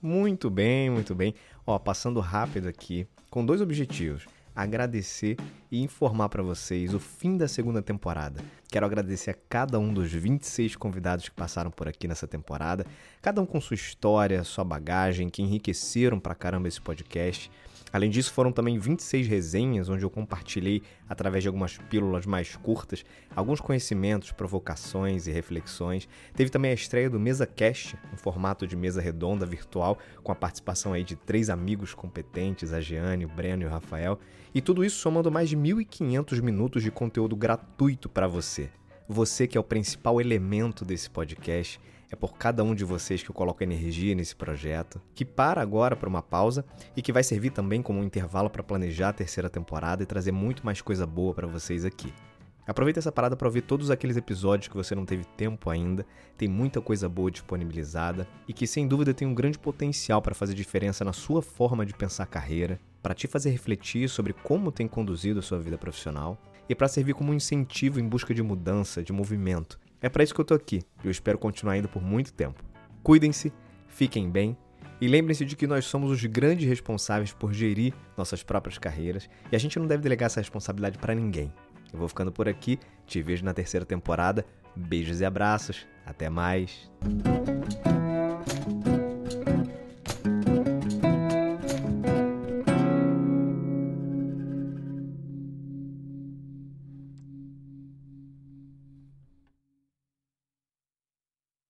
Muito bem, muito bem. Ó, passando rápido aqui, com dois objetivos agradecer e informar para vocês o fim da segunda temporada. Quero agradecer a cada um dos 26 convidados que passaram por aqui nessa temporada, cada um com sua história, sua bagagem, que enriqueceram pra caramba esse podcast. Além disso, foram também 26 resenhas, onde eu compartilhei, através de algumas pílulas mais curtas, alguns conhecimentos, provocações e reflexões. Teve também a estreia do Mesa Cast, um formato de mesa redonda virtual, com a participação aí de três amigos competentes, a Jeane, o Breno e o Rafael. E tudo isso somando mais de 1.500 minutos de conteúdo gratuito para você. Você que é o principal elemento desse podcast é por cada um de vocês que eu coloco energia nesse projeto, que para agora para uma pausa e que vai servir também como um intervalo para planejar a terceira temporada e trazer muito mais coisa boa para vocês aqui. Aproveita essa parada para ouvir todos aqueles episódios que você não teve tempo ainda, tem muita coisa boa disponibilizada e que sem dúvida tem um grande potencial para fazer diferença na sua forma de pensar a carreira, para te fazer refletir sobre como tem conduzido a sua vida profissional e para servir como um incentivo em busca de mudança, de movimento é para isso que eu tô aqui e eu espero continuar indo por muito tempo. Cuidem-se, fiquem bem e lembrem-se de que nós somos os grandes responsáveis por gerir nossas próprias carreiras e a gente não deve delegar essa responsabilidade para ninguém. Eu vou ficando por aqui, te vejo na terceira temporada. Beijos e abraços, até mais.